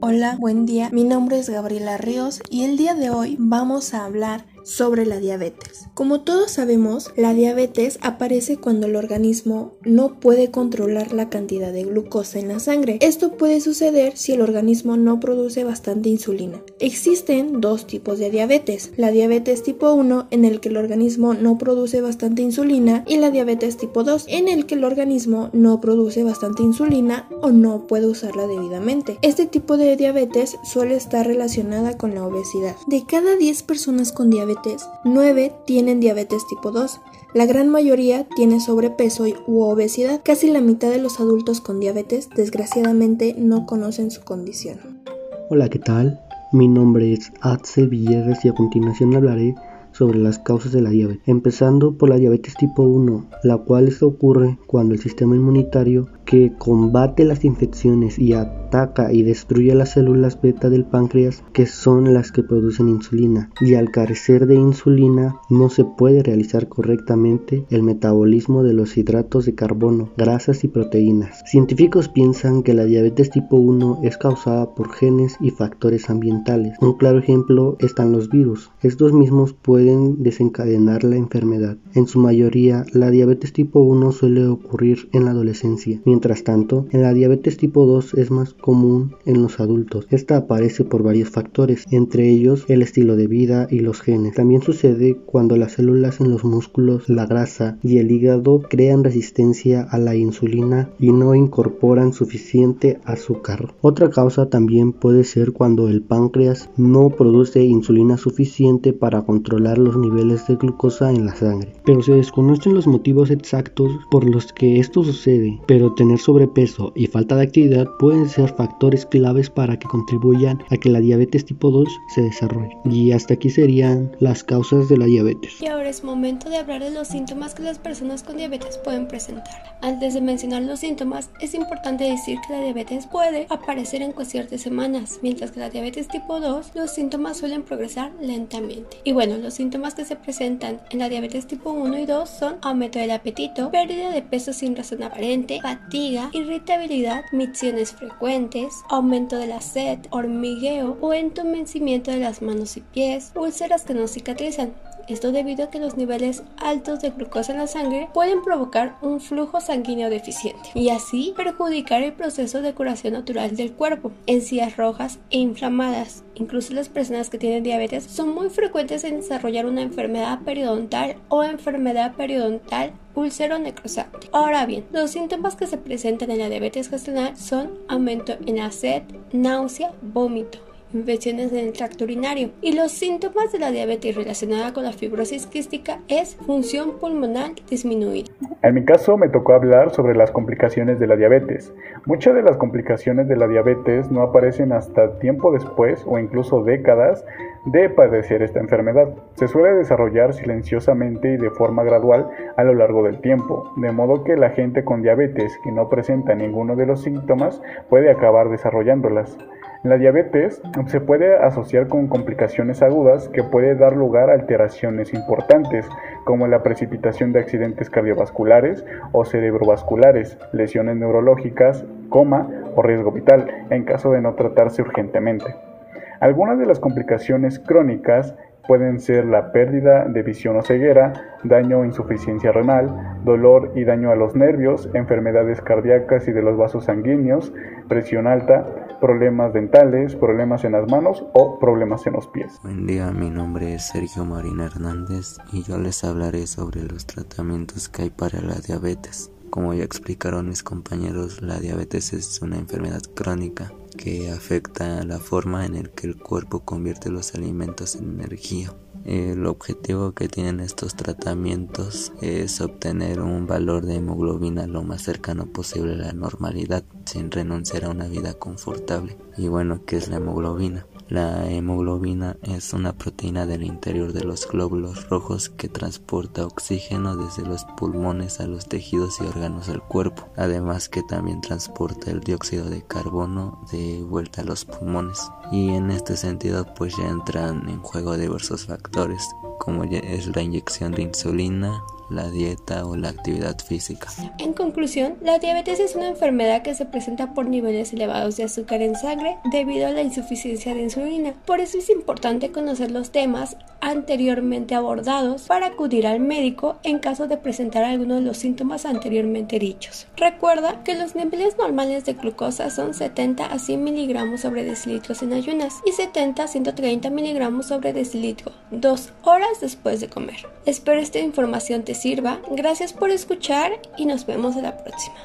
Hola, buen día. Mi nombre es Gabriela Ríos y el día de hoy vamos a hablar sobre la diabetes. Como todos sabemos, la diabetes aparece cuando el organismo no puede controlar la cantidad de glucosa en la sangre. Esto puede suceder si el organismo no produce bastante insulina. Existen dos tipos de diabetes, la diabetes tipo 1 en el que el organismo no produce bastante insulina y la diabetes tipo 2 en el que el organismo no produce bastante insulina o no puede usarla debidamente. Este tipo de diabetes suele estar relacionada con la obesidad. De cada 10 personas con diabetes 9 tienen diabetes tipo 2. La gran mayoría tiene sobrepeso u obesidad. Casi la mitad de los adultos con diabetes desgraciadamente no conocen su condición. Hola, ¿qué tal? Mi nombre es Axel Villegas y a continuación hablaré sobre las causas de la diabetes, empezando por la diabetes tipo 1, la cual se ocurre cuando el sistema inmunitario que combate las infecciones y ataca y destruye las células beta del páncreas que son las que producen insulina y al carecer de insulina no se puede realizar correctamente el metabolismo de los hidratos de carbono, grasas y proteínas. Científicos piensan que la diabetes tipo 1 es causada por genes y factores ambientales. Un claro ejemplo están los virus. Estos mismos pueden desencadenar la enfermedad. En su mayoría, la diabetes tipo 1 suele ocurrir en la adolescencia, Mientras tanto, en la diabetes tipo 2 es más común en los adultos. Esta aparece por varios factores, entre ellos el estilo de vida y los genes. También sucede cuando las células en los músculos, la grasa y el hígado crean resistencia a la insulina y no incorporan suficiente azúcar. Otra causa también puede ser cuando el páncreas no produce insulina suficiente para controlar los niveles de glucosa en la sangre. Pero se desconocen los motivos exactos por los que esto sucede, pero tener sobrepeso y falta de actividad pueden ser factores claves para que contribuyan a que la diabetes tipo 2 se desarrolle. Y hasta aquí serían las causas de la diabetes. Y ahora es momento de hablar de los síntomas que las personas con diabetes pueden presentar. Antes de mencionar los síntomas, es importante decir que la diabetes puede aparecer en cuestión de semanas, mientras que la diabetes tipo 2 los síntomas suelen progresar lentamente. Y bueno, los síntomas que se presentan en la diabetes tipo 1 y 2 son aumento del apetito, pérdida de peso sin razón aparente, fatiga, irritabilidad, micciones frecuentes, aumento de la sed, hormigueo o entumecimiento de las manos y pies, úlceras que no cicatrizan. Esto debido a que los niveles altos de glucosa en la sangre pueden provocar un flujo sanguíneo deficiente y así perjudicar el proceso de curación natural del cuerpo. Encías rojas e inflamadas. Incluso las personas que tienen diabetes son muy frecuentes en desarrollar una enfermedad periodontal o enfermedad periodontal úlcero necrosante. Ahora bien, los síntomas que se presentan en la diabetes gestacional son aumento en la sed, náusea, vómito, infecciones en el tracto urinario. Y los síntomas de la diabetes relacionada con la fibrosis quística es función pulmonar disminuida. En mi caso me tocó hablar sobre las complicaciones de la diabetes. Muchas de las complicaciones de la diabetes no aparecen hasta tiempo después o incluso décadas de padecer esta enfermedad. Se suele desarrollar silenciosamente y de forma gradual a lo largo del tiempo, de modo que la gente con diabetes que no presenta ninguno de los síntomas puede acabar desarrollándolas. La diabetes se puede asociar con complicaciones agudas que puede dar lugar a alteraciones importantes, como la precipitación de accidentes cardiovasculares o cerebrovasculares, lesiones neurológicas, coma o riesgo vital, en caso de no tratarse urgentemente. Algunas de las complicaciones crónicas pueden ser la pérdida de visión o ceguera, daño o insuficiencia renal, dolor y daño a los nervios, enfermedades cardíacas y de los vasos sanguíneos, presión alta, problemas dentales, problemas en las manos o problemas en los pies. Buen día, mi nombre es Sergio Marina Hernández y yo les hablaré sobre los tratamientos que hay para la diabetes. Como ya explicaron mis compañeros, la diabetes es una enfermedad crónica que afecta la forma en la que el cuerpo convierte los alimentos en energía. El objetivo que tienen estos tratamientos es obtener un valor de hemoglobina lo más cercano posible a la normalidad sin renunciar a una vida confortable. Y bueno, ¿qué es la hemoglobina? La hemoglobina es una proteína del interior de los glóbulos rojos que transporta oxígeno desde los pulmones a los tejidos y órganos del cuerpo, además que también transporta el dióxido de carbono de vuelta a los pulmones. Y en este sentido pues ya entran en juego diversos factores como es la inyección de insulina, la dieta o la actividad física. En conclusión, la diabetes es una enfermedad que se presenta por niveles elevados de azúcar en sangre debido a la insuficiencia de insulina. Por eso es importante conocer los temas anteriormente abordados para acudir al médico en caso de presentar alguno de los síntomas anteriormente dichos. Recuerda que los niveles normales de glucosa son 70 a 100 miligramos sobre decilitros en ayunas y 70 a 130 miligramos sobre decilitro dos horas después de comer. Espero esta información te sirva. Gracias por escuchar y nos vemos en la próxima.